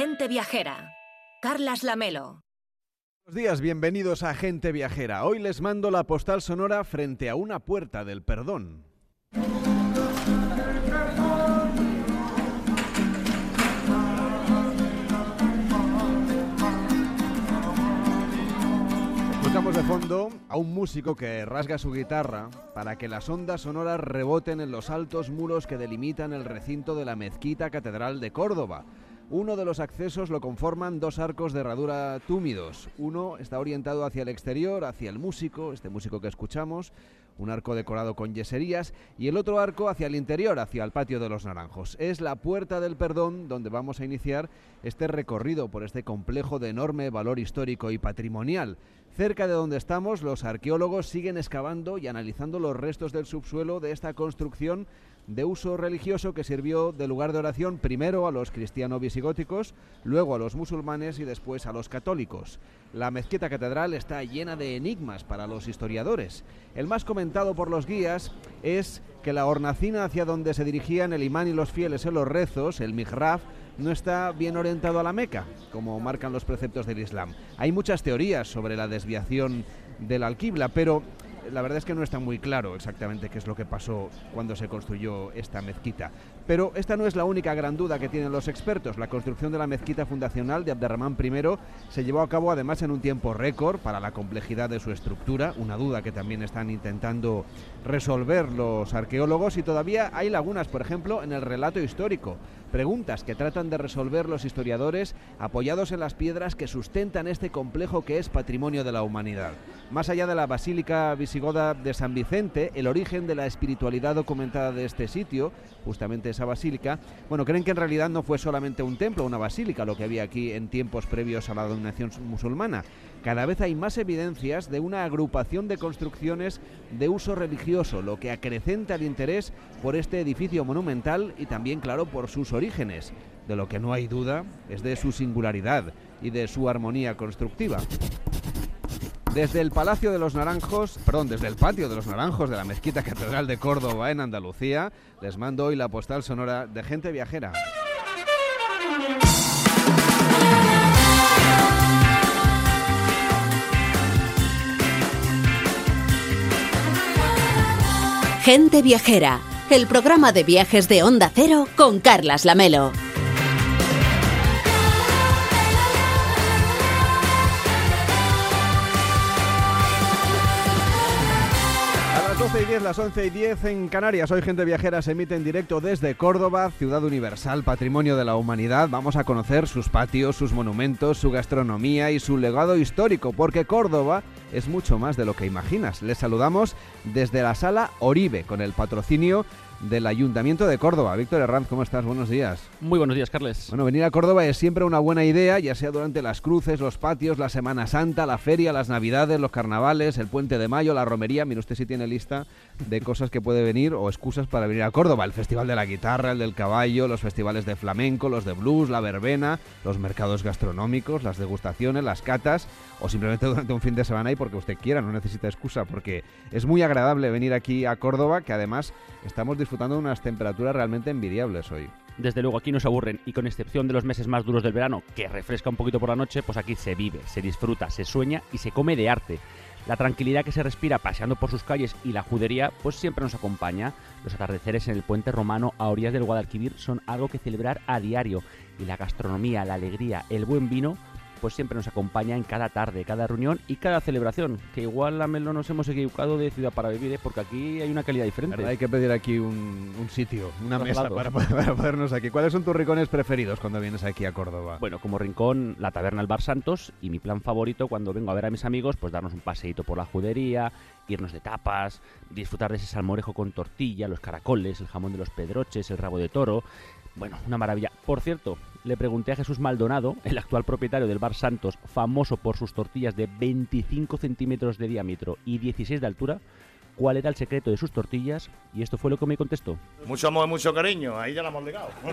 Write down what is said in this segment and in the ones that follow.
Gente Viajera. Carlas Lamelo. Buenos días, bienvenidos a Gente Viajera. Hoy les mando la postal sonora frente a una puerta del perdón. Escuchamos de fondo a un músico que rasga su guitarra para que las ondas sonoras reboten en los altos muros que delimitan el recinto de la mezquita catedral de Córdoba. Uno de los accesos lo conforman dos arcos de herradura túmidos. Uno está orientado hacia el exterior, hacia el músico, este músico que escuchamos, un arco decorado con yeserías, y el otro arco hacia el interior, hacia el patio de los naranjos. Es la puerta del perdón donde vamos a iniciar este recorrido por este complejo de enorme valor histórico y patrimonial. Cerca de donde estamos, los arqueólogos siguen excavando y analizando los restos del subsuelo de esta construcción de uso religioso que sirvió de lugar de oración primero a los cristianos visigóticos, luego a los musulmanes y después a los católicos. La mezquita catedral está llena de enigmas para los historiadores. El más comentado por los guías es que la hornacina hacia donde se dirigían el imán y los fieles en los rezos, el mihrab, no está bien orientado a la Meca, como marcan los preceptos del Islam. Hay muchas teorías sobre la desviación del alquibla, pero la verdad es que no está muy claro exactamente qué es lo que pasó cuando se construyó esta mezquita. Pero esta no es la única gran duda que tienen los expertos. La construcción de la mezquita fundacional de Abderramán I se llevó a cabo además en un tiempo récord para la complejidad de su estructura, una duda que también están intentando resolver los arqueólogos y todavía hay lagunas, por ejemplo, en el relato histórico. Preguntas que tratan de resolver los historiadores apoyados en las piedras que sustentan este complejo que es patrimonio de la humanidad. Más allá de la Basílica Visigoda de San Vicente, el origen de la espiritualidad documentada de este sitio, justamente esa basílica, bueno, creen que en realidad no fue solamente un templo, una basílica, lo que había aquí en tiempos previos a la dominación musulmana. Cada vez hay más evidencias de una agrupación de construcciones de uso religioso, lo que acrecenta el interés por este edificio monumental y también, claro, por sus orígenes. De lo que no hay duda es de su singularidad y de su armonía constructiva. Desde el Palacio de los Naranjos, perdón, desde el Patio de los Naranjos de la Mezquita Catedral de Córdoba en Andalucía, les mando hoy la postal sonora de gente viajera. Gente Viajera, el programa de viajes de Onda Cero con Carlas Lamelo. Las 12 y 10, las 11 y 10 en Canarias. Hoy Gente Viajera se emite en directo desde Córdoba, ciudad universal, patrimonio de la humanidad. Vamos a conocer sus patios, sus monumentos, su gastronomía y su legado histórico, porque Córdoba es mucho más de lo que imaginas. Les saludamos desde la sala Oribe, con el patrocinio del Ayuntamiento de Córdoba. Víctor Herranz, ¿cómo estás? Buenos días. Muy buenos días, Carles. Bueno, venir a Córdoba es siempre una buena idea, ya sea durante las cruces, los patios, la Semana Santa, la feria, las Navidades, los carnavales, el Puente de Mayo, la romería. Mire usted si tiene lista de cosas que puede venir o excusas para venir a Córdoba. El Festival de la Guitarra, el del Caballo, los festivales de flamenco, los de blues, la verbena, los mercados gastronómicos, las degustaciones, las catas o simplemente durante un fin de semana y porque usted quiera, no necesita excusa, porque es muy agradable venir aquí a Córdoba, que además estamos disfrutando de unas temperaturas realmente envidiables hoy. Desde luego aquí no se aburren y con excepción de los meses más duros del verano, que refresca un poquito por la noche, pues aquí se vive, se disfruta, se sueña y se come de arte. La tranquilidad que se respira paseando por sus calles y la judería pues siempre nos acompaña. Los atardeceres en el puente romano a orillas del Guadalquivir son algo que celebrar a diario y la gastronomía, la alegría, el buen vino pues siempre nos acompaña en cada tarde, cada reunión y cada celebración. Que igual la Melo nos hemos equivocado de ciudad para vivir, ¿eh? porque aquí hay una calidad diferente. ¿Verdad? Hay que pedir aquí un, un sitio, una mesa para, para podernos aquí. ¿Cuáles son tus rincones preferidos cuando vienes aquí a Córdoba? Bueno, como rincón, la taberna El Bar Santos y mi plan favorito cuando vengo a ver a mis amigos, pues darnos un paseíto por la judería, irnos de tapas, disfrutar de ese salmorejo con tortilla, los caracoles, el jamón de los pedroches, el rabo de toro. Bueno, una maravilla. Por cierto, le pregunté a Jesús Maldonado, el actual propietario del Bar Santos, famoso por sus tortillas de 25 centímetros de diámetro y 16 de altura, cuál era el secreto de sus tortillas y esto fue lo que me contestó. Mucho amor, mucho cariño, ahí ya la hemos ligado.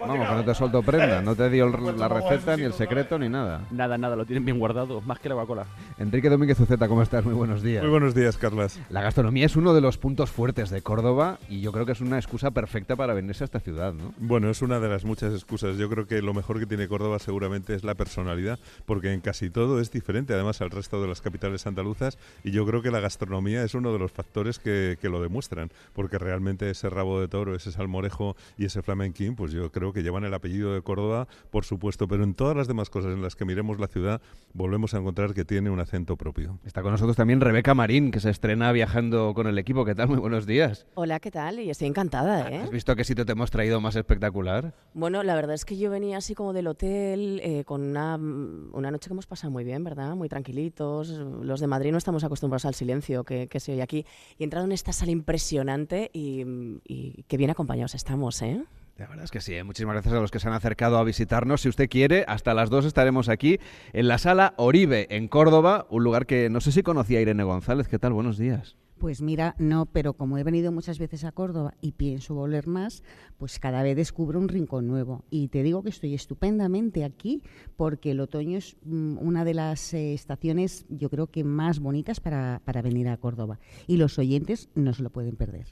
Vamos, que no te soltó prenda, no te dio la receta, ni el secreto, ni nada. Nada, nada, lo tienen bien guardado, más que la Coca-Cola. Enrique Domínguez Uceta, ¿cómo estás? Muy buenos días. Muy buenos días, Carlas. La gastronomía es uno de los puntos fuertes de Córdoba y yo creo que es una excusa perfecta para venirse a esta ciudad, ¿no? Bueno, es una de las muchas excusas. Yo creo que lo mejor que tiene Córdoba seguramente es la personalidad, porque en casi todo es diferente, además, al resto de las capitales andaluzas y yo creo que la gastronomía es uno de los factores que, que lo demuestran, porque realmente ese rabo de toro, ese salmorejo y ese flamenquín, pues yo creo que llevan el apellido de Córdoba, por supuesto, pero en todas las demás cosas en las que miremos la ciudad, volvemos a encontrar que tiene un acento propio. Está con nosotros también Rebeca Marín, que se estrena viajando con el equipo. ¿Qué tal? Muy buenos días. Hola, ¿qué tal? Y estoy encantada, ¿eh? ¿Has visto qué sitio te hemos traído más espectacular? Bueno, la verdad es que yo venía así como del hotel, eh, con una, una, noche que hemos pasado muy bien, ¿verdad? Muy tranquilitos. Los de Madrid no estamos acostumbrados al silencio que, que se oye aquí. Y entrado en esta sala impresionante y, y qué bien acompañados estamos, ¿eh? La verdad es que sí, ¿eh? muchísimas gracias a los que se han acercado a visitarnos. Si usted quiere, hasta las dos estaremos aquí en la sala Oribe, en Córdoba, un lugar que no sé si conocía Irene González. ¿Qué tal? Buenos días. Pues mira, no, pero como he venido muchas veces a Córdoba y pienso volver más, pues cada vez descubro un rincón nuevo. Y te digo que estoy estupendamente aquí porque el otoño es mm, una de las eh, estaciones, yo creo que más bonitas para, para venir a Córdoba. Y los oyentes no se lo pueden perder.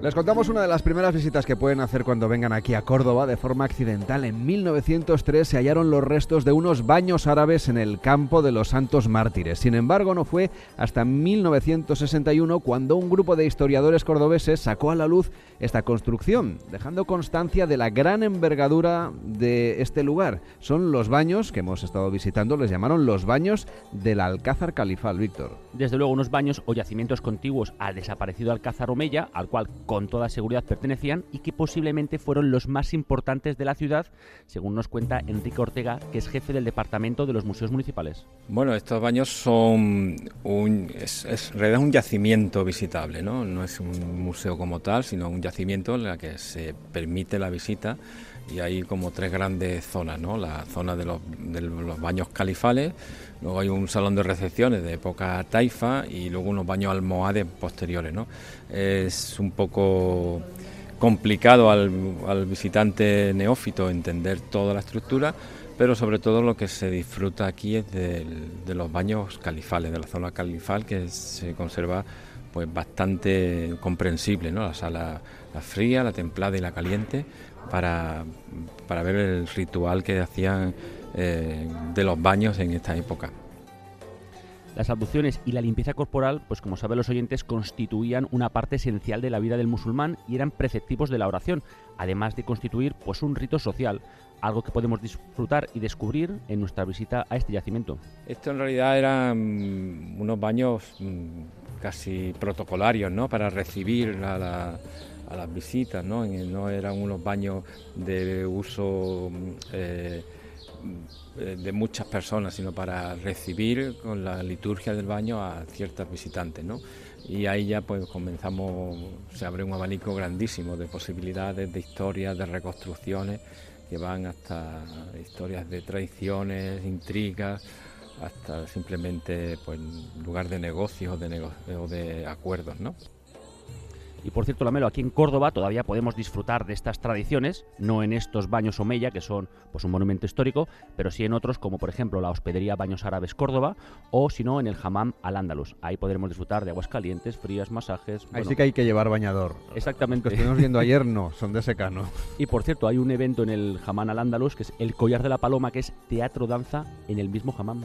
Les contamos una de las primeras visitas que pueden hacer cuando vengan aquí a Córdoba de forma accidental. En 1903 se hallaron los restos de unos baños árabes en el campo de los Santos Mártires. Sin embargo, no fue hasta 1961 cuando un grupo de historiadores cordobeses sacó a la luz esta construcción, dejando constancia de la gran envergadura de este lugar. Son los baños que hemos estado visitando, les llamaron los baños del Alcázar Califal, Víctor. Desde luego, unos baños o yacimientos contiguos al desaparecido Alcázar Omeya, al cual con toda seguridad pertenecían y que posiblemente fueron los más importantes de la ciudad, según nos cuenta Enrique Ortega, que es jefe del Departamento de los Museos Municipales. Bueno, estos baños son un, es, en realidad un yacimiento visitable, no es un museo como tal, sino un yacimiento en el que se permite la visita y hay como tres grandes zonas, ¿no? La zona de los, baños califales, luego hay un salón de recepciones de época taifa y luego unos baños almohades posteriores, ¿no? Es un poco complicado al, visitante neófito entender toda la estructura, pero sobre todo lo que se disfruta aquí es de, de los baños califales, de la zona califal que se conserva pues bastante comprensible, ¿no? La sala la fría, la templada y la caliente para, para ver el ritual que hacían eh, de los baños en esta época. Las abluciones y la limpieza corporal, pues como saben los oyentes, constituían una parte esencial de la vida del musulmán y eran preceptivos de la oración, además de constituir pues un rito social, algo que podemos disfrutar y descubrir en nuestra visita a este yacimiento. Esto en realidad eran unos baños casi protocolarios, ¿no? Para recibir a, la, a las visitas, ¿no? No eran unos baños de uso eh, de muchas personas, sino para recibir con la liturgia del baño a ciertas visitantes, ¿no? Y ahí ya pues comenzamos, se abre un abanico grandísimo de posibilidades, de historias, de reconstrucciones que van hasta historias de traiciones, intrigas, hasta simplemente pues lugar de negocios de, o de acuerdos, ¿no? Y por cierto, Lamelo, aquí en Córdoba todavía podemos disfrutar de estas tradiciones, no en estos baños Omeya, que son pues un monumento histórico, pero sí en otros, como por ejemplo la Hospedería Baños Árabes Córdoba, o si no, en el Hammam Al Andalus. Ahí podremos disfrutar de aguas calientes, frías, masajes. Ahí bueno, sí que hay que llevar bañador. Exactamente. Los que estuvimos viendo ayer no, son de secano. Y por cierto, hay un evento en el Hammam Al Andalus, que es el Collar de la Paloma, que es teatro-danza en el mismo Hammam.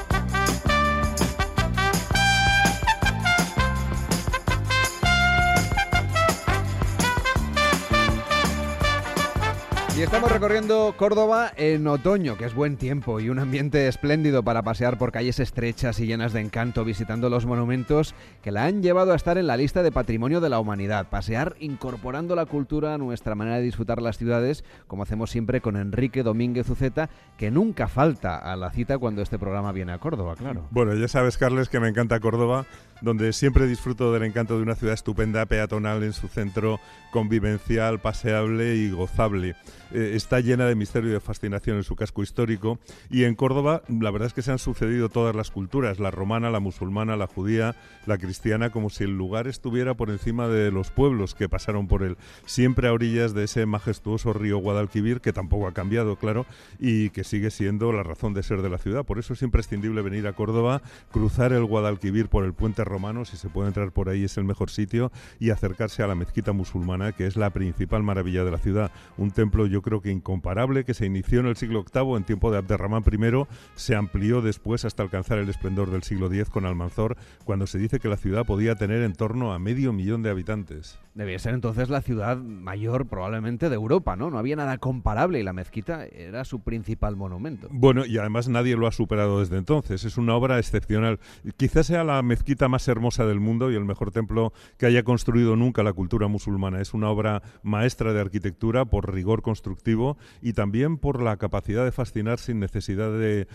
Estamos recorriendo Córdoba en otoño, que es buen tiempo y un ambiente espléndido para pasear por calles estrechas y llenas de encanto, visitando los monumentos que la han llevado a estar en la lista de patrimonio de la humanidad. Pasear incorporando la cultura a nuestra manera de disfrutar las ciudades, como hacemos siempre con Enrique Domínguez Uceta, que nunca falta a la cita cuando este programa viene a Córdoba, claro. Bueno, ya sabes, Carles, que me encanta Córdoba, donde siempre disfruto del encanto de una ciudad estupenda, peatonal en su centro, convivencial, paseable y gozable. Eh, está llena de misterio y de fascinación en su casco histórico. Y en Córdoba, la verdad es que se han sucedido todas las culturas, la romana, la musulmana, la judía, la cristiana, como si el lugar estuviera por encima de los pueblos que pasaron por él, siempre a orillas de ese majestuoso río Guadalquivir, que tampoco ha cambiado, claro, y que sigue siendo la razón de ser de la ciudad. Por eso es imprescindible venir a Córdoba, cruzar el Guadalquivir por el puente romano, si se puede entrar por ahí es el mejor sitio, y acercarse a la mezquita musulmana, que es la principal maravilla de la ciudad. Un templo, yo creo que incomparable, que se inició en el siglo VIII en tiempo de Abderramán I, se amplió después hasta alcanzar el esplendor del siglo X con Almanzor, cuando se dice que la ciudad podía tener en torno a medio millón de habitantes. Debía ser entonces la ciudad mayor probablemente de Europa, ¿no? No había nada comparable y la mezquita era su principal monumento. Bueno, y además nadie lo ha superado desde entonces. Es una obra excepcional. Quizás sea la mezquita más hermosa del mundo y el mejor templo que haya construido nunca la cultura musulmana. Es una obra maestra de arquitectura por rigor constructivo y también por la capacidad de fascinar sin necesidad de,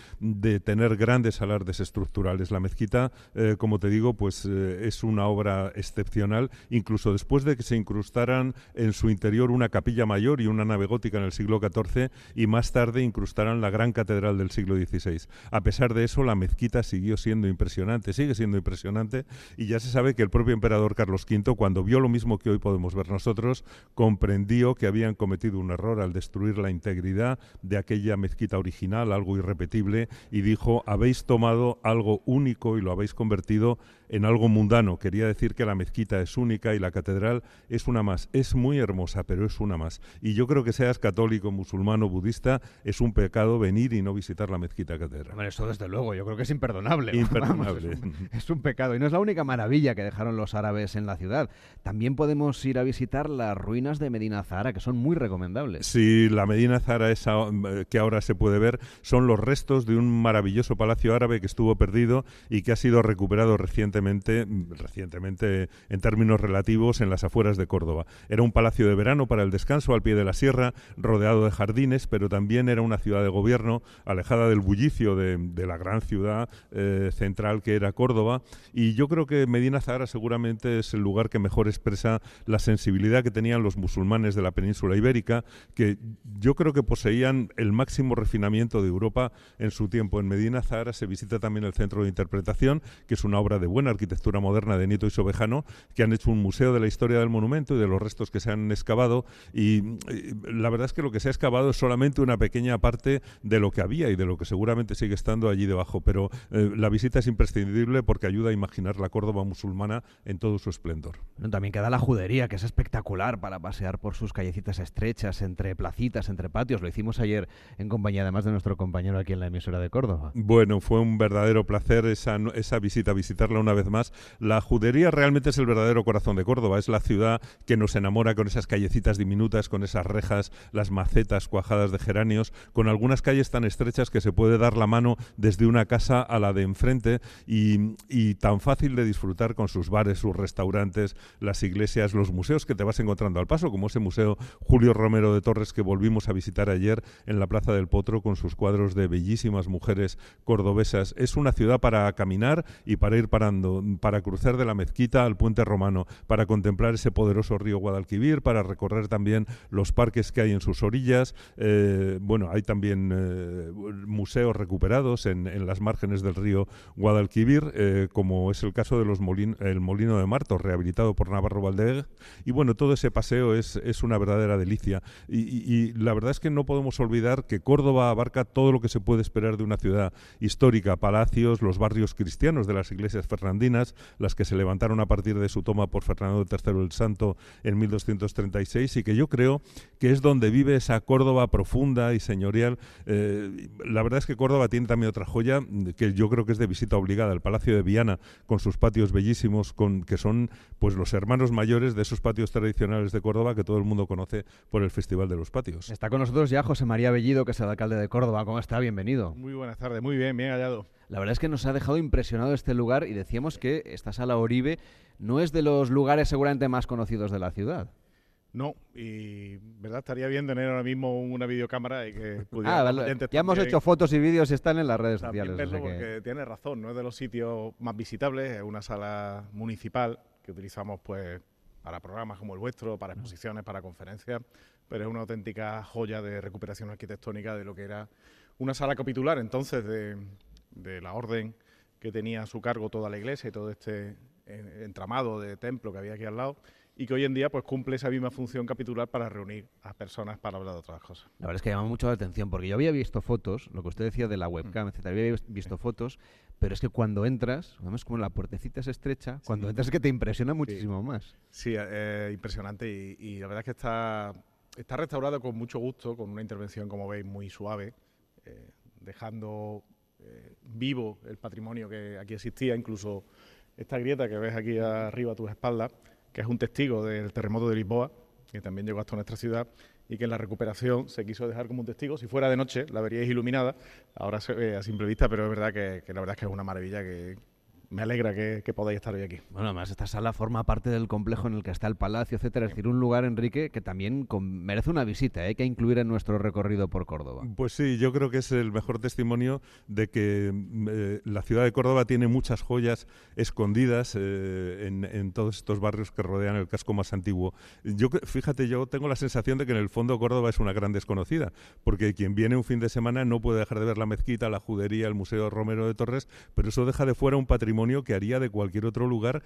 tener grandes alardes estructurales. La mezquita, eh, como te digo, pues eh, es una obra excepcional, incluso después de que se incrustaran en su interior una capilla mayor y una nave gótica en el siglo XIV y más tarde incrustaran la gran catedral del siglo XVI. A pesar de eso, la mezquita siguió siendo impresionante, sigue siendo impresionante y ya se sabe que el propio emperador Carlos V, cuando vio lo mismo que hoy podemos ver nosotros, comprendió que habían cometido un error al destruir la integridad de aquella mezquita original, algo irrepetible, y dijo, habéis tomado algo único y lo habéis convertido en algo mundano. Quería decir que la mezquita es única y la catedral es una más. Es muy hermosa, pero es una más. Y yo creo que seas católico, musulmán o budista, es un pecado venir y no visitar la mezquita catedral. Bueno, eso desde luego, yo creo que es imperdonable. Imperdonable. es, un, pecado. Y no es la única maravilla que dejaron los árabes en la ciudad. También podemos ir a visitar las ruinas de Medina Zahara, que son muy recomendables. Sí, la Medina Zahara esa que ahora se puede ver son los restos de un maravilloso palacio árabe que estuvo perdido y que ha sido recuperado recientemente recientemente, en términos relativos, en las afueras de Córdoba. Era un palacio de verano para el descanso al pie de la sierra, rodeado de jardines, pero también era una ciudad de gobierno, alejada del bullicio de, la gran ciudad eh, central que era Córdoba. Y yo creo que Medina Zahara seguramente es el lugar que mejor expresa la sensibilidad que tenían los musulmanes de la península ibérica, que yo creo que poseían el máximo refinamiento de Europa en su tiempo. En Medina Zahara se visita también el centro de interpretación, que es una obra de buena arquitectura moderna de Nieto y Sobejano, que han hecho un museo de la historia del monumento y de los restos que se han excavado. Y, la verdad es que lo que se ha excavado es solamente una pequeña parte de lo que había y de lo que seguramente sigue estando allí debajo. Pero eh, la visita es imprescindible porque ayuda a imaginar la Córdoba musulmana en todo su esplendor. también queda la judería, que es espectacular para pasear por sus callecitas estrechas, entre placitas, entre patios. Lo hicimos ayer en compañía, además de nuestro compañero aquí en la emisora de Córdoba. Bueno, fue un verdadero placer esa, esa visita, visitarla una vez más. La judería realmente es el verdadero corazón de Córdoba, es la ciudad que nos enamora con esas callecitas diminutas, con esas rejas, las macetas cuajadas de geranios, con algunas calles tan estrechas que se puede dar la mano desde una casa a la de enfrente y, tan fácil de disfrutar con sus bares, sus restaurantes, las iglesias, los museos que te vas encontrando al paso, como ese museo Julio Romero de Torres que volvimos a visitar ayer en la Plaza del Potro con sus cuadros de bellísimas mujeres cordobesas. Es una ciudad para caminar y para ir parando para cruzar de la mezquita al puente romano, para contemplar ese poderoso río Guadalquivir, para recorrer también los parques que hay en sus orillas. Eh, bueno, hay también eh, museos recuperados en, las márgenes del río Guadalquivir, eh, como es el caso de los el Molino de Martos, rehabilitado por Navarro Valdez. Y bueno, todo ese paseo es, una verdadera delicia. y la verdad es que no podemos olvidar que Córdoba abarca todo lo que se puede esperar de una ciudad histórica, palacios, los barrios cristianos de las iglesias fernandesas fernandinas, las que se levantaron a partir de su toma por Fernando III el Santo en 1236 y que yo creo que es donde vive esa Córdoba profunda y señorial. Eh, la verdad es que Córdoba tiene también otra joya que yo creo que es de visita obligada, el Palacio de Viana, con sus patios bellísimos, con, que son pues los hermanos mayores de esos patios tradicionales de Córdoba que todo el mundo conoce por el Festival de los Patios. Está con nosotros ya José María Bellido, que es el alcalde de Córdoba. ¿Cómo está? Bienvenido. Muy buenas tardes, muy bien, bien hallado. La verdad es que nos ha dejado impresionado este lugar y decíamos que esta sala Oribe no es de los lugares seguramente más conocidos de la ciudad. No, y verdad estaría bien tener ahora mismo una videocámara y que pudiera. Ah, ya hemos hecho fotos y vídeos y están en las redes sociales. Verlo porque tiene razón, no es de los sitios más visitables, es una sala municipal que utilizamos pues para programas como el vuestro, para exposiciones, para conferencias, pero es una auténtica joya de recuperación arquitectónica de lo que era una sala capitular entonces de, de la orden que tenía a su cargo toda la iglesia y todo este eh, entramado de templo que había aquí al lado y que hoy en día pues cumple esa misma función capitular para reunir a personas para hablar de otras cosas. La verdad es que llama mucho la atención porque yo había visto fotos, lo que usted decía de la webcam, mm. etcétera, había visto fotos, pero es que cuando entras, vemos como la puertecita es estrecha, cuando entras es que te impresiona muchísimo más. Sí, eh, impresionante y, la verdad es que está, está restaurado con mucho gusto, con una intervención, como veis, muy suave, eh, dejando eh, vivo el patrimonio que aquí existía, incluso esta grieta que ves aquí arriba a tus espaldas, que es un testigo del terremoto de Lisboa, que también llegó hasta nuestra ciudad y que en la recuperación se quiso dejar como un testigo. Si fuera de noche, la veríais iluminada, ahora se ve a simple vista, pero es verdad que, que la verdad es que es una maravilla que, me alegra que, podáis estar hoy aquí. Bueno, además esta sala forma parte del complejo en el que está el palacio, etcétera. Es decir, un lugar, Enrique, que también merece una visita, hay ¿eh? que incluir en nuestro recorrido por Córdoba. Pues sí, yo creo que es el mejor testimonio de que eh, la ciudad de Córdoba tiene muchas joyas escondidas eh, en, todos estos barrios que rodean el casco más antiguo. Yo, fíjate, yo tengo la sensación de que en el fondo Córdoba es una gran desconocida, porque quien viene un fin de semana no puede dejar de ver la mezquita, la judería, el Museo Romero de Torres, pero eso deja de fuera un patrimonio que haría de cualquier otro lugar,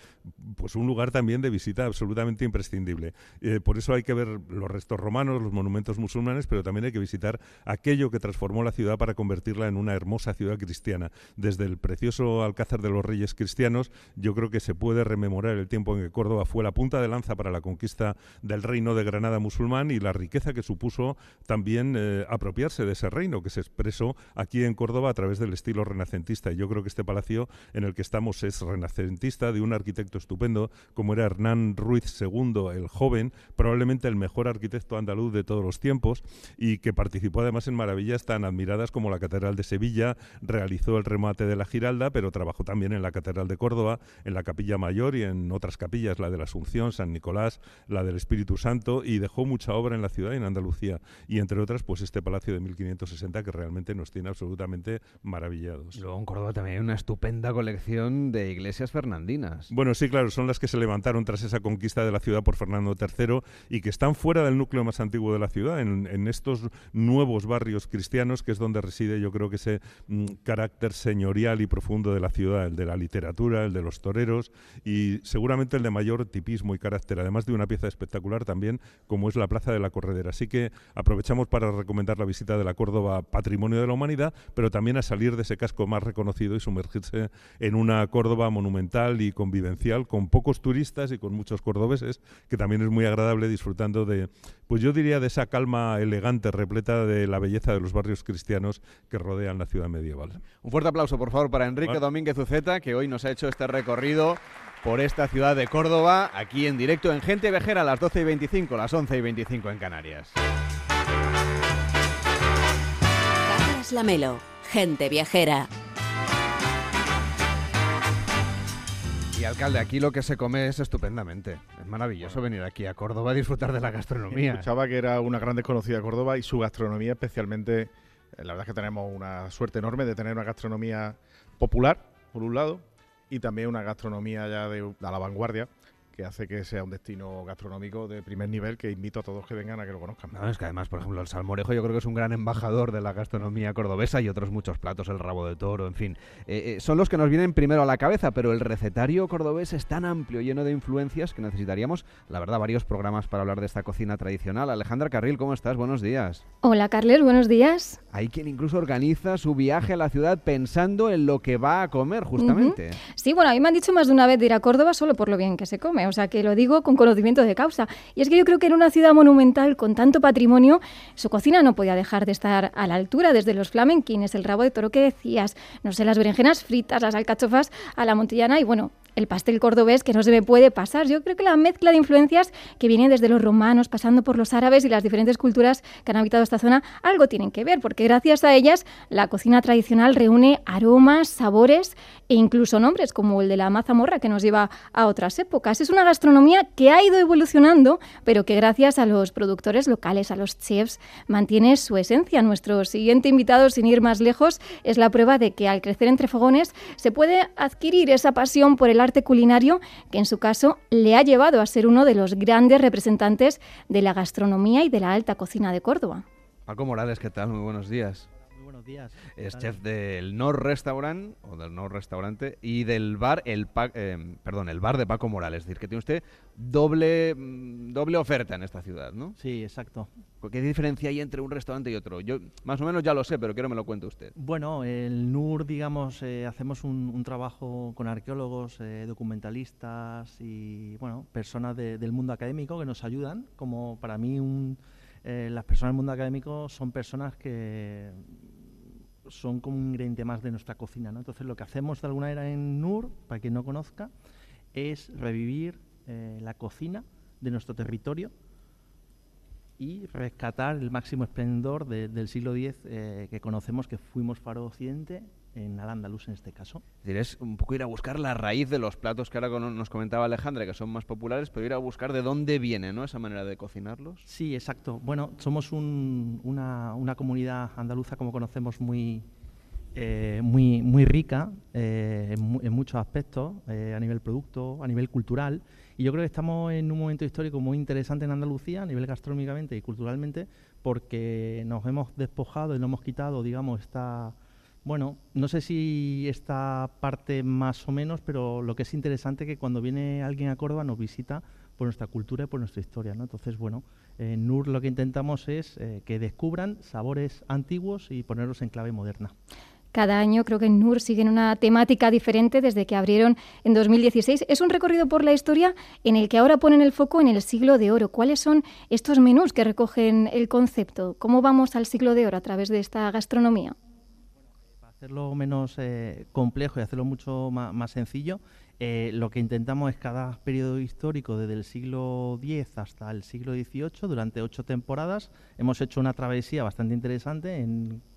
pues un lugar también de visita absolutamente imprescindible. Eh, por eso hay que ver los restos romanos, los monumentos musulmanes, pero también hay que visitar aquello que transformó la ciudad para convertirla en una hermosa ciudad cristiana. Desde el precioso Alcázar de los Reyes Cristianos, yo creo que se puede rememorar el tiempo en que Córdoba fue la punta de lanza para la conquista del reino de Granada musulmán y la riqueza que supuso también eh, apropiarse de ese reino que se expresó aquí en Córdoba a través del estilo renacentista. Y yo creo que este palacio en el que está es renacentista de un arquitecto estupendo como era Hernán Ruiz II el joven, probablemente el mejor arquitecto andaluz de todos los tiempos y que participó además en maravillas tan admiradas como la Catedral de Sevilla, realizó el remate de la Giralda, pero trabajó también en la Catedral de Córdoba, en la Capilla Mayor y en otras capillas, la de la Asunción, San Nicolás, la del Espíritu Santo y dejó mucha obra en la ciudad y en Andalucía y entre otras pues este palacio de 1560 que realmente nos tiene absolutamente maravillados. luego en Córdoba también hay una estupenda colección de iglesias fernandinas. Bueno, sí, claro, son las que se levantaron tras esa conquista de la ciudad por Fernando III y que están fuera del núcleo más antiguo de la ciudad, en, estos nuevos barrios cristianos, que es donde reside yo creo que ese mm, carácter señorial y profundo de la ciudad, el de la literatura, el de los toreros y seguramente el de mayor tipismo y carácter, además de una pieza espectacular también como es la Plaza de la Corredera. Así que aprovechamos para recomendar la visita de la Córdoba Patrimonio de la Humanidad, pero también a salir de ese casco más reconocido y sumergirse en una Córdoba monumental y convivencial con pocos turistas y con muchos cordobeses, que también es muy agradable disfrutando de, pues yo diría, de esa calma elegante, repleta de la belleza de los barrios cristianos que rodean la ciudad medieval. Un fuerte aplauso, por favor, para Enrique Domínguez Uceta, que hoy nos ha hecho este recorrido por esta ciudad de Córdoba, aquí en directo en Gente Viajera a las 12 y 25, las 11 y 25 en Canarias. Carlos Lamelo, Gente Viajera. Y alcalde, aquí lo que se come es estupendamente. Es maravilloso venir aquí a Córdoba a disfrutar de la gastronomía. Escuchaba que era una gran desconocida Córdoba y su gastronomía especialmente, eh, la verdad es que tenemos una suerte enorme de tener una gastronomía popular, por un lado, y también una gastronomía ya de, a la vanguardia, que hace que sea un destino gastronómico de primer nivel que invito a todos que vengan a que lo conozcan. No, es que además, por ejemplo, el salmorejo yo creo que es un gran embajador de la gastronomía cordobesa y otros muchos platos, el rabo de toro, en fin. Eh, eh, son los que nos vienen primero a la cabeza, pero el recetario cordobés es tan amplio, lleno de influencias, que necesitaríamos, la verdad, varios programas para hablar de esta cocina tradicional. Alejandra Carril, ¿cómo estás? Buenos días. Hola, Carles, buenos días. Hay quien incluso organiza su viaje a la ciudad pensando en lo que va a comer, justamente. Sí, bueno, a mí me han dicho más de una vez de ir a Córdoba solo por lo bien que se come, o sea que lo digo con conocimiento de causa. Y es que yo creo que en una ciudad monumental con tanto patrimonio, su cocina no podía dejar de estar a la altura, desde los flamenquines, el rabo de toro que decías, no sé, las berenjenas fritas, las alcachofas a la montillana y bueno, el pastel cordobés que no se me puede pasar. Yo creo que la mezcla de influencias que viene desde los romanos, pasando por los árabes y las diferentes culturas que han habitado esta zona, algo tienen que ver, porque gracias a ellas la cocina tradicional reúne aromas, sabores e incluso nombres, como el de la mazamorra que nos lleva a otras épocas. Es una gastronomía que ha ido evolucionando, pero que gracias a los productores locales, a los chefs, mantiene su esencia. Nuestro siguiente invitado, sin ir más lejos, es la prueba de que al crecer entre fogones se puede adquirir esa pasión por el arte culinario que en su caso le ha llevado a ser uno de los grandes representantes de la gastronomía y de la alta cocina de Córdoba. Paco Morales, ¿qué tal? Muy buenos días. Buenos días. Es chef del Nor Restaurant o del Nor Restaurante y del bar el eh, perdón el bar de Paco Morales, es decir que tiene usted doble mm, doble oferta en esta ciudad, ¿no? Sí, exacto. ¿Qué diferencia hay entre un restaurante y otro? Yo más o menos ya lo sé, pero quiero que me lo cuente usted. Bueno, el NUR, digamos, eh, hacemos un, trabajo con arqueólogos, eh, documentalistas y bueno personas del mundo académico que nos ayudan. Como para mí un las personas del mundo académico son personas que son como un ingrediente más de nuestra cocina. ¿no? Entonces lo que hacemos de alguna manera en NUR, para quien no conozca, es revivir eh, la cocina de nuestro territorio y rescatar el máximo esplendor del siglo X eh, que conocemos que fuimos faro occidente en Al-Ándalus en este caso. Es decir, es un poco ir a buscar la raíz de los platos que ahora nos comentaba Alejandra, que son más populares, pero ir a buscar de dónde viene ¿no? esa manera de cocinarlos. Sí, exacto. Bueno, somos una, una, comunidad andaluza, como conocemos, muy, eh, muy, muy rica eh, en, muchos aspectos, eh, a nivel producto, a nivel cultural, y yo creo que estamos en un momento histórico muy interesante en Andalucía, a nivel gastronómicamente y culturalmente, porque nos hemos despojado y nos hemos quitado, digamos, esta bueno, no sé si esta parte más o menos, pero lo que es interesante es que cuando viene alguien a Córdoba nos visita por nuestra cultura y por nuestra historia. ¿no? Entonces, bueno, en NUR lo que intentamos es eh, que descubran sabores antiguos y ponerlos en clave moderna. Cada año creo que en NUR siguen una temática diferente desde que abrieron en 2016. Es un recorrido por la historia en el que ahora ponen el foco en el siglo de oro. ¿Cuáles son estos menús que recogen el concepto? ¿Cómo vamos al siglo de oro a través de esta gastronomía? Hacerlo menos eh, complejo y hacerlo mucho más, sencillo, eh, lo que intentamos es cada periodo histórico, desde el siglo X hasta el siglo XVIII, durante ocho temporadas, hemos hecho una travesía bastante interesante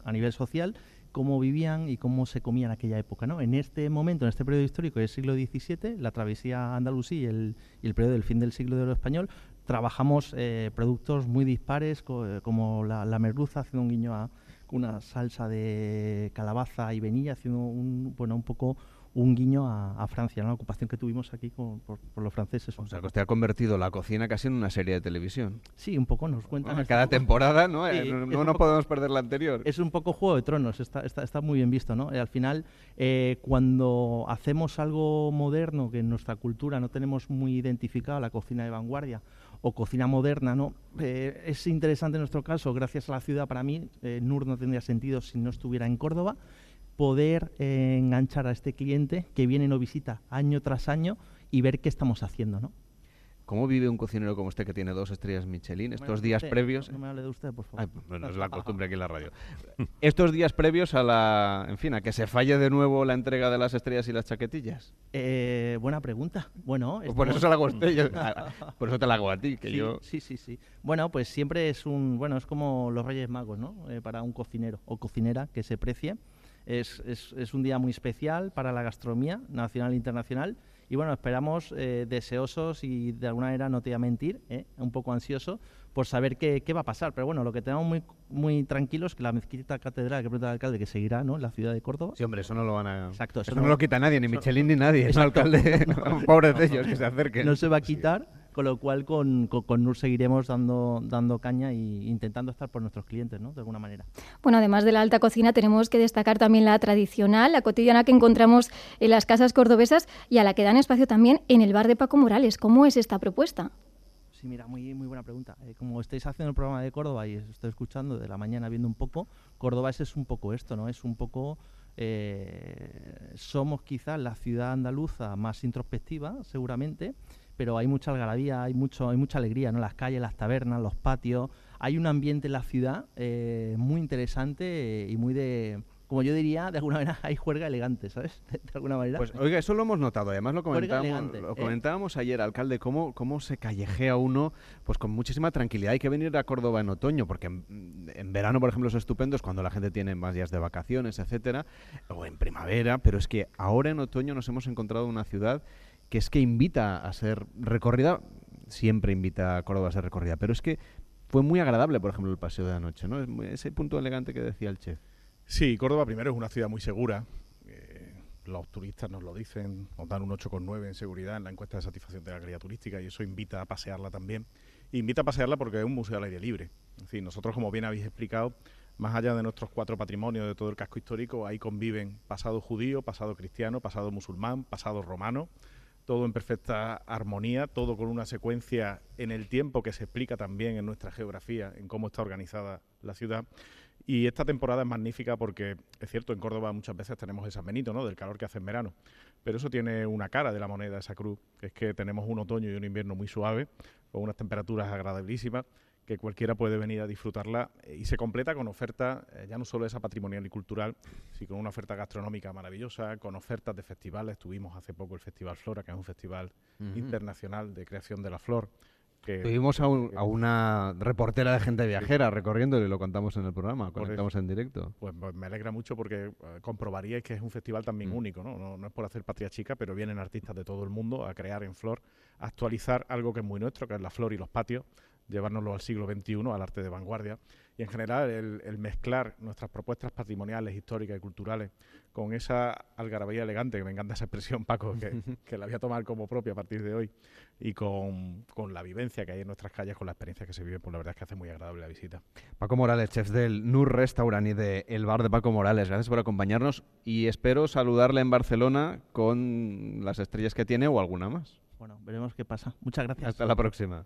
a nivel social, cómo vivían y cómo se comían en aquella época. ¿no? En este momento, en este periodo histórico del siglo XVII, la travesía andalusí y el, periodo del fin del siglo de oro español, trabajamos eh, productos muy dispares, como la, la merluza, haciendo un guiño a una salsa de calabaza y venilla, haciendo un, bueno, un poco un guiño a, Francia, la ocupación que tuvimos aquí por, los franceses. O sea, que usted ha convertido la cocina casi en una serie de televisión. Sí, un poco nos cuentan. cada temporada, ¿no? Eh, no, podemos perder la anterior. Es un poco Juego de Tronos, está, está, muy bien visto, ¿no? al final, eh, cuando hacemos algo moderno que en nuestra cultura no tenemos muy identificado, la cocina de vanguardia, o cocina moderna, ¿no? Eh, es interesante en nuestro caso, gracias a la ciudad, para mí, eh, NUR no tendría sentido si no estuviera en Córdoba, poder eh, enganchar a este cliente que viene y nos visita año tras año y ver qué estamos haciendo, ¿no? ¿Cómo vive un cocinero como usted que tiene dos estrellas Michelin estos días previos? No me hable de usted, por favor. Pues no es la costumbre aquí en la radio. estos días previos a la, en fin, a que se falle de nuevo la entrega de las estrellas y las chaquetillas. Eh, buena pregunta. Bueno, pues por eso se la hago a usted. Ah, por eso te la hago a ti, que sí, yo. Sí, sí, sí. Bueno, pues siempre es un, bueno, es como los Reyes Magos, ¿no? Eh, para un cocinero o cocinera que se precie. Es, es, es un día muy especial para la gastronomía nacional e internacional Y bueno, esperamos eh, deseosos y de alguna manera, no te voy a mentir, ¿eh? un poco ansioso por saber qué, qué, va a pasar. Pero bueno, lo que tenemos muy, muy tranquilos es que la mezquita catedral que pregunta el alcalde que seguirá ¿no? en la ciudad de Córdoba. Sí, hombre, eso no lo van a. Exacto, eso, no, lo quita nadie, ni Michelin ni nadie. Es alcalde. Pobres de ellos que se acerquen. No se va a quitar con lo cual con, con, NUR seguiremos dando, dando caña e intentando estar por nuestros clientes, ¿no? De alguna manera. Bueno, además de la alta cocina, tenemos que destacar también la tradicional, la cotidiana que encontramos en las casas cordobesas y a la que dan espacio también en el bar de Paco Morales. ¿Cómo es esta propuesta? Sí, mira, muy, muy buena pregunta. Eh, como estáis haciendo el programa de Córdoba y estoy escuchando de la mañana viendo un poco, Córdoba es un poco esto, ¿no? Es un poco... Eh, somos quizás la ciudad andaluza más introspectiva, seguramente, pero hay mucha algarabía, hay mucho, hay mucha alegría, ¿no? Las calles, las tabernas, los patios, hay un ambiente en la ciudad eh, muy interesante y muy de, como yo diría, de alguna manera hay juerga elegante, ¿sabes? De, alguna manera. Pues oiga, eso lo hemos notado, además lo comentábamos, lo ¿eh? comentábamos ayer, alcalde, cómo, cómo se callejea uno pues con muchísima tranquilidad. Hay que venir a Córdoba en otoño, porque en, verano, por ejemplo, es estupendo, es cuando la gente tiene más días de vacaciones, etcétera, o en primavera, pero es que ahora en otoño nos hemos encontrado una ciudad que es que invita a ser recorrida, siempre invita a Córdoba a ser recorrida, pero es que fue muy agradable, por ejemplo, el paseo de anoche, ¿no? Ese punto elegante que decía el chef. Sí, Córdoba primero es una ciudad muy segura. Eh, los turistas nos lo dicen, nos dan un 8,9 en seguridad en la encuesta de satisfacción de la calidad turística y eso invita a pasearla también. invita a pasearla porque es un museo al aire libre. En fin, nosotros, como bien habéis explicado, más allá de nuestros cuatro patrimonios de todo el casco histórico, ahí conviven pasado judío, pasado cristiano, pasado musulmán, pasado romano, todo en perfecta armonía, todo con una secuencia en el tiempo que se explica también en nuestra geografía, en cómo está organizada la ciudad. Y esta temporada es magnífica porque, es cierto, en Córdoba muchas veces tenemos ese amenito, ¿no? Del calor que hace en verano. Pero eso tiene una cara de la moneda, esa cruz, que es que tenemos un otoño y un invierno muy suave, con unas temperaturas agradabilísimas que cualquiera puede venir a disfrutarla eh, y se completa con oferta, eh, ya no solo esa patrimonial y cultural, sino con una oferta gastronómica maravillosa, con ofertas de festivales. Tuvimos hace poco el Festival Flora, que es un festival internacional de creación de la flor. Que, Tuvimos a, una reportera de gente viajera recorriendo y lo contamos en el programa, conectamos en directo. Pues, pues, me alegra mucho porque eh, comprobaríais que es un festival también mm. único, ¿no? ¿no? ¿no? es por hacer patria chica, pero vienen artistas de todo el mundo a crear en flor, a actualizar algo que es muy nuestro, que es la flor y los patios, llevárnoslo al siglo XXI, al arte de vanguardia, y en general el, mezclar nuestras propuestas patrimoniales, históricas y culturales con esa algarabía elegante, que me encanta esa expresión, Paco, que, la voy a tomar como propia a partir de hoy, y con, la vivencia que hay en nuestras calles, con la experiencia que se vive, pues la verdad es que hace muy agradable la visita. Paco Morales, chef del Nur Restaurant y del El Bar de Paco Morales, gracias por acompañarnos y espero saludarle en Barcelona con las estrellas que tiene o alguna más. Bueno, veremos qué pasa. Muchas gracias. Hasta la próxima.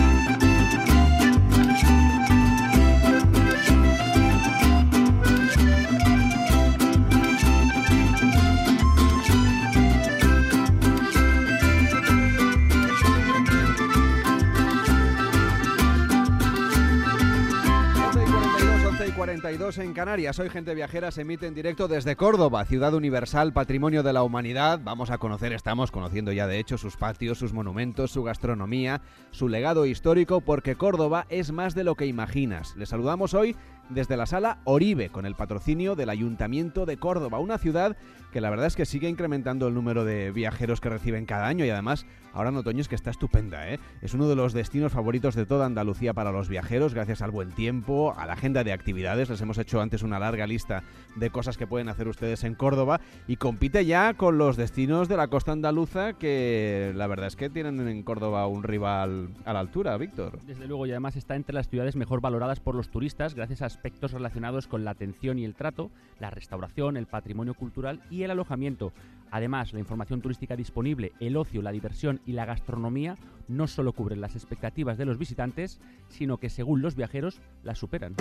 42 en Canarias. Hoy Gente Viajera se emite en directo desde Córdoba, ciudad universal, patrimonio de la humanidad. Vamos a conocer, estamos conociendo ya de hecho sus patios, sus monumentos, su gastronomía, su legado histórico, porque Córdoba es más de lo que imaginas. Le saludamos hoy desde la sala Oribe, con el patrocinio del Ayuntamiento de Córdoba, una ciudad que la verdad es que sigue incrementando el número de viajeros que reciben cada año y además ahora en otoño es que está estupenda. ¿eh? Es uno de los destinos favoritos de toda Andalucía para los viajeros, gracias al buen tiempo, a la agenda de actividades. Les hemos hecho antes una larga lista de cosas que pueden hacer ustedes en Córdoba y compite ya con los destinos de la costa andaluza que la verdad es que tienen en Córdoba un rival a la altura, Víctor. Desde luego y además está entre las ciudades mejor valoradas por los turistas gracias a aspectos relacionados con la atención y el trato, la restauración, el patrimonio cultural y el alojamiento. Además, la información turística disponible, el ocio, la diversión y la gastronomía no solo cubren las expectativas de los visitantes, sino que según los viajeros las superan.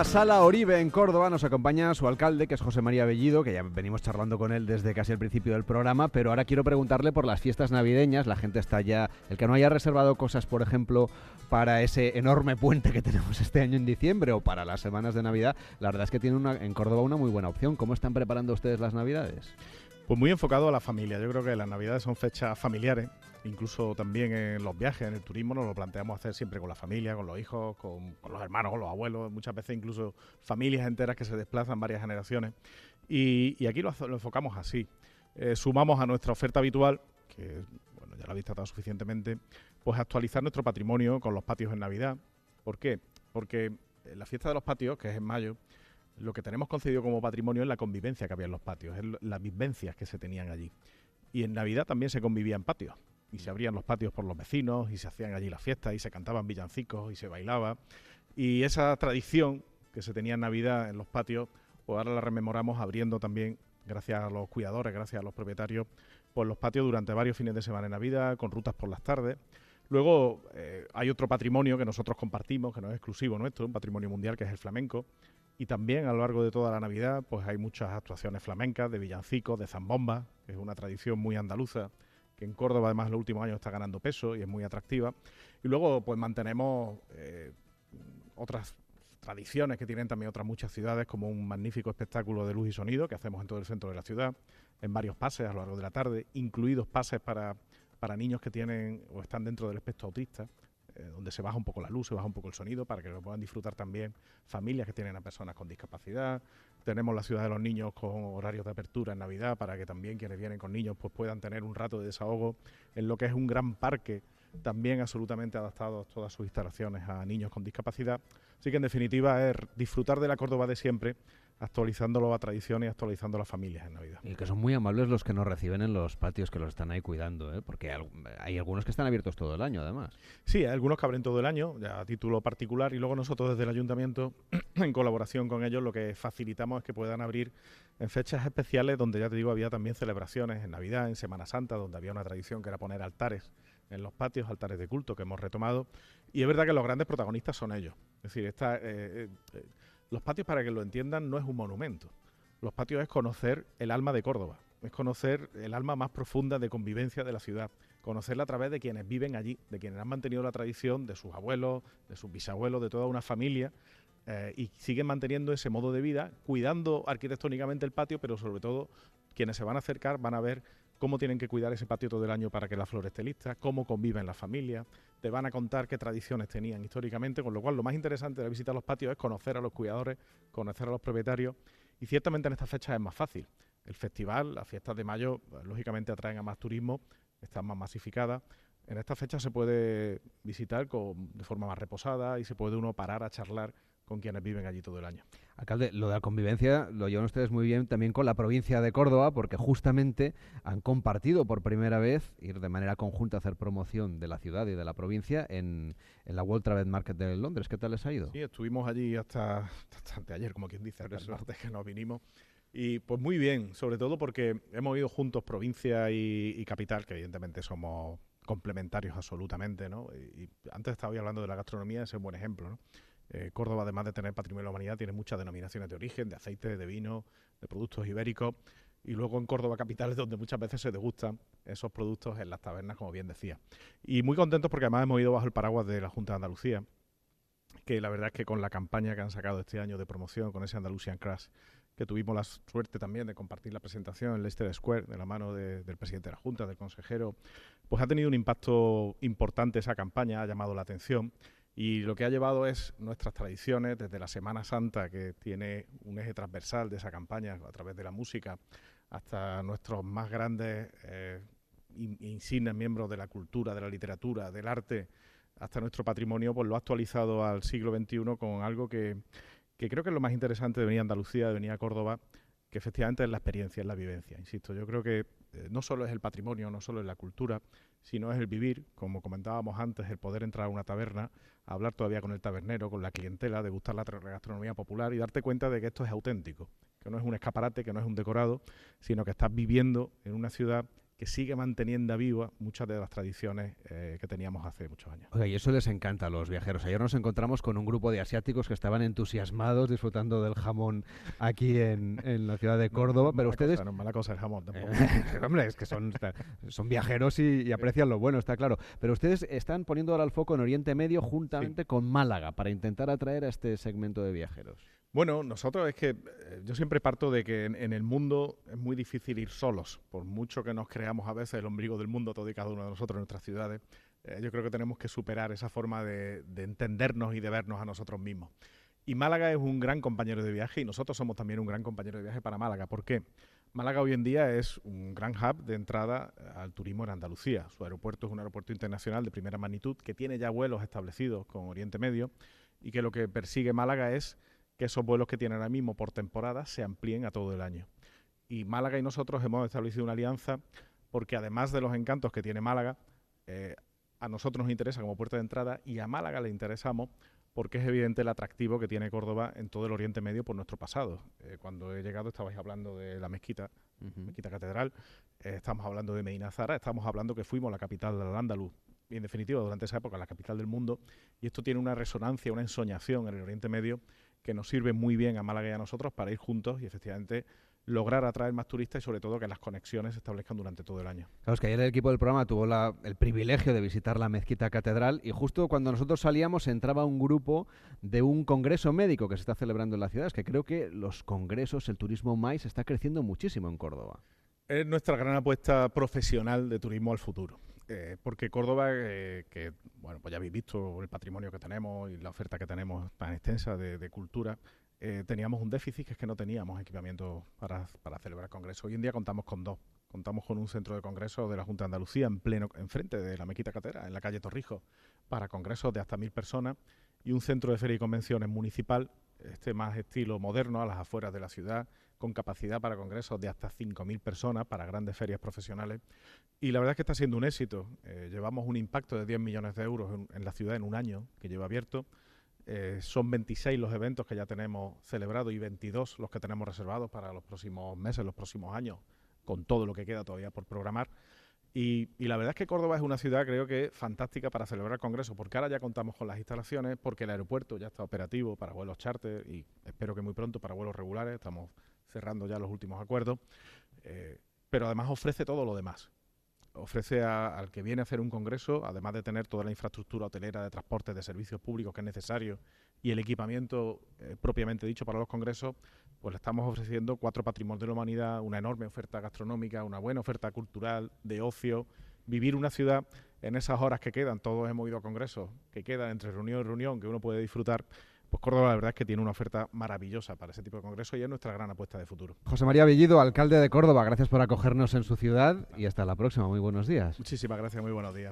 Esta sala Oribe en Córdoba nos acompaña su alcalde, que es José María Bellido, que ya venimos charlando con él desde casi el principio del programa, pero ahora quiero preguntarle por las fiestas navideñas. La gente está ya. El que no haya reservado cosas, por ejemplo, para ese enorme puente que tenemos este año en diciembre o para las semanas de Navidad, la verdad es que tiene una, en Córdoba una muy buena opción. ¿Cómo están preparando ustedes las Navidades? Pues muy enfocado a la familia. Yo creo que las Navidades son fechas familiares. Incluso también en los viajes, en el turismo, nos lo planteamos hacer siempre con la familia, con los hijos, con, los hermanos, con los abuelos. Muchas veces incluso familias enteras que se desplazan varias generaciones. Y, aquí lo, enfocamos así. Eh, sumamos a nuestra oferta habitual, que bueno, ya la habéis tratado suficientemente, pues actualizar nuestro patrimonio con los patios en Navidad. ¿Por qué? Porque la fiesta de los patios, que es en mayo, lo que tenemos concedido como patrimonio es la convivencia que había en los patios, es las vivencias que se tenían allí. Y en Navidad también se convivía en patios. Y se abrían los patios por los vecinos, y se hacían allí las fiestas, y se cantaban villancicos, y se bailaba. Y esa tradición que se tenía en Navidad en los patios, pues ahora la rememoramos abriendo también, gracias a los cuidadores, gracias a los propietarios, pues los patios durante varios fines de semana en Navidad, con rutas por las tardes. Luego eh, hay otro patrimonio que nosotros compartimos, que no es exclusivo nuestro, un patrimonio mundial, que es el flamenco, y también a lo largo de toda la Navidad, pues hay muchas actuaciones flamencas, de villancicos, de zambomba, que es una tradición muy andaluza, que en Córdoba además en los últimos años está ganando peso y es muy atractiva. Y luego pues mantenemos eh, otras tradiciones que tienen también otras muchas ciudades, como un magnífico espectáculo de luz y sonido que hacemos en todo el centro de la ciudad, en varios pases a lo largo de la tarde, incluidos pases para, para niños que tienen o están dentro del espectro autista, donde se baja un poco la luz, se baja un poco el sonido para que lo puedan disfrutar también familias que tienen a personas con discapacidad. Tenemos la ciudad de los niños con horarios de apertura en Navidad para que también quienes vienen con niños pues puedan tener un rato de desahogo en lo que es un gran parque también absolutamente adaptado todas sus instalaciones a niños con discapacidad. Así que en definitiva es disfrutar de la Córdoba de siempre, actualizándolo a tradiciones y actualizando las familias en Navidad. Y que son muy amables los que nos reciben en los patios que los están ahí cuidando, ¿eh? porque hay algunos que están abiertos todo el año además. Sí, hay algunos que abren todo el año, ya a título particular, y luego nosotros desde el ayuntamiento, en colaboración con ellos, lo que facilitamos es que puedan abrir en fechas especiales donde ya te digo había también celebraciones, en Navidad, en Semana Santa, donde había una tradición que era poner altares en los patios, altares de culto que hemos retomado. Y es verdad que los grandes protagonistas son ellos. Es decir, esta, eh, eh, los patios, para que lo entiendan, no es un monumento. Los patios es conocer el alma de Córdoba, es conocer el alma más profunda de convivencia de la ciudad, conocerla a través de quienes viven allí, de quienes han mantenido la tradición, de sus abuelos, de sus bisabuelos, de toda una familia, y siguen manteniendo ese modo de vida, cuidando arquitectónicamente el patio, pero sobre todo quienes se van a acercar van a ver cómo tienen que cuidar ese patio todo el año para que la flor esté lista, cómo conviven las familias, te van a contar qué tradiciones tenían históricamente, con lo cual lo más interesante de visitar los patios es conocer a los cuidadores, conocer a los propietarios y ciertamente en estas fechas es más fácil. El festival, las fiestas de mayo, pues, lógicamente atraen a más turismo, están más masificadas. En estas fechas se puede visitar de forma más reposada y se puede uno parar a charlar con quienes viven allí todo el año. Alcalde, lo de la convivencia lo llevan ustedes muy bien también con la provincia de Córdoba, porque justamente han compartido por primera vez ir de manera conjunta a hacer promoción de la ciudad y de la provincia en, la World Travel Market de Londres. ¿Qué tal les ha ido? Sí, estuvimos allí hasta, hasta ayer, como quien dice, el martes que nos vinimos. Y pues muy bien, sobre todo porque hemos ido juntos provincia y, capital, que evidentemente somos complementarios absolutamente, ¿no? Y, y antes estaba hablando de la gastronomía, ese es un buen ejemplo, ¿no? Eh, Córdoba, además de tener patrimonio de la humanidad, tiene muchas denominaciones de origen, de aceite, de vino, de productos ibéricos. Y luego en Córdoba capital es donde muchas veces se degustan esos productos en las tabernas, como bien decía. Y muy contentos porque además hemos ido bajo el paraguas de la Junta de Andalucía, que la verdad es que con la campaña que han sacado este año de promoción, con ese Andalusian Crash, que tuvimos la suerte también de compartir la presentación en Leicester Square de la mano del presidente de la Junta, del consejero, pues ha tenido un impacto importante esa campaña, ha llamado la atención y lo que ha llevado es nuestras tradiciones, desde la Semana Santa, que tiene un eje transversal de esa campaña a través de la música, hasta nuestros más grandes eh, insignes miembros de la cultura, de la literatura, del arte, hasta nuestro patrimonio, pues lo ha actualizado al siglo XXI con algo que, que creo que es lo más interesante de venir a Andalucía, de venir a Córdoba, que efectivamente es la experiencia, es la vivencia. Insisto, yo creo que eh, no solo es el patrimonio, no solo es la cultura, sino es el vivir, como comentábamos antes, el poder entrar a una taberna, hablar todavía con el tabernero, con la clientela, degustar la gastronomía popular y darte cuenta de que esto es auténtico, que no es un escaparate, que no es un decorado, sino que estás viviendo en una ciudad que sigue manteniendo viva muchas de las tradiciones eh, que teníamos hace muchos años. Y eso les encanta a los viajeros. Ayer nos encontramos con un grupo de asiáticos que estaban entusiasmados disfrutando del jamón aquí en, en la ciudad de Córdoba, pero ustedes... Cosa, no es mala cosa el jamón tampoco. hombre, es que son, son viajeros y, y, aprecian lo bueno, está claro. Pero ustedes están poniendo ahora el foco en Oriente Medio juntamente sí. con Málaga para intentar atraer a este segmento de viajeros. Bueno, nosotros es que eh, yo siempre parto de que en, el mundo es muy difícil ir solos, por mucho que nos creamos a veces el ombligo del mundo, todo y cada uno de nosotros en nuestras ciudades. Eh, yo creo que tenemos que superar esa forma de, de, entendernos y de vernos a nosotros mismos. Y Málaga es un gran compañero de viaje y nosotros somos también un gran compañero de viaje para Málaga. ¿Por qué? Málaga hoy en día es un gran hub de entrada al turismo en Andalucía. Su aeropuerto es un aeropuerto internacional de primera magnitud que tiene ya vuelos establecidos con Oriente Medio y que lo que persigue Málaga es que esos vuelos que tiene ahora mismo por temporada se amplíen a todo el año. Y Málaga y nosotros hemos establecido una alianza porque además de los encantos que tiene Málaga, eh, a nosotros nos interesa como puerta de entrada y a Málaga le interesamos porque es evidente el atractivo que tiene Córdoba en todo el Oriente Medio por nuestro pasado. Eh, cuando he llegado estabais hablando de la mezquita, uh -huh. mezquita catedral, eh, estamos hablando de Medina Zara, estamos hablando que fuimos la capital del Andaluz, y en definitiva durante esa época la capital del mundo, y esto tiene una resonancia, una ensoñación en el Oriente Medio que nos sirve muy bien a Málaga y a nosotros para ir juntos y efectivamente lograr atraer más turistas y sobre todo que las conexiones se establezcan durante todo el año. Claro, es que ayer el equipo del programa tuvo la, el privilegio de visitar la mezquita catedral y justo cuando nosotros salíamos entraba un grupo de un congreso médico que se está celebrando en la ciudad. Es que creo que los congresos, el turismo MAIS está creciendo muchísimo en Córdoba. Es nuestra gran apuesta profesional de turismo al futuro. Eh, porque Córdoba, eh, que bueno, pues ya habéis visto el patrimonio que tenemos y la oferta que tenemos tan extensa de, cultura, eh, teníamos un déficit que es que no teníamos equipamiento para, para, celebrar congresos. Hoy en día contamos con dos. Contamos con un centro de congresos de la Junta de Andalucía en pleno, enfrente de la Mequita Catera, en la calle Torrijos, para congresos de hasta mil personas, y un centro de feria y convenciones municipal, este más estilo moderno, a las afueras de la ciudad, con capacidad para congresos de hasta 5.000 personas, para grandes ferias profesionales. Y la verdad es que está siendo un éxito. Eh, llevamos un impacto de 10 millones de euros en, la ciudad en un año que lleva abierto. Eh, son 26 los eventos que ya tenemos celebrados y 22 los que tenemos reservados para los próximos meses, los próximos años, con todo lo que queda todavía por programar. Y, la verdad es que Córdoba es una ciudad, creo que fantástica para celebrar congresos, porque ahora ya contamos con las instalaciones, porque el aeropuerto ya está operativo para vuelos charter y espero que muy pronto para vuelos regulares. Estamos cerrando ya los últimos acuerdos. Eh, pero además ofrece todo lo demás ofrece al que viene a hacer un congreso, además de tener toda la infraestructura hotelera de transporte, de servicios públicos que es necesario y el equipamiento eh, propiamente dicho para los congresos, pues le estamos ofreciendo cuatro patrimonios de la humanidad, una enorme oferta gastronómica, una buena oferta cultural, de ocio, vivir una ciudad en esas horas que quedan, todos hemos ido a congresos, que quedan entre reunión y reunión, que uno puede disfrutar, pues Córdoba la verdad es que tiene una oferta maravillosa para ese tipo de congreso y es nuestra gran apuesta de futuro. José María Bellido, alcalde de Córdoba, gracias por acogernos en su ciudad y hasta la próxima. Muy buenos días. Muchísimas gracias, muy buenos días.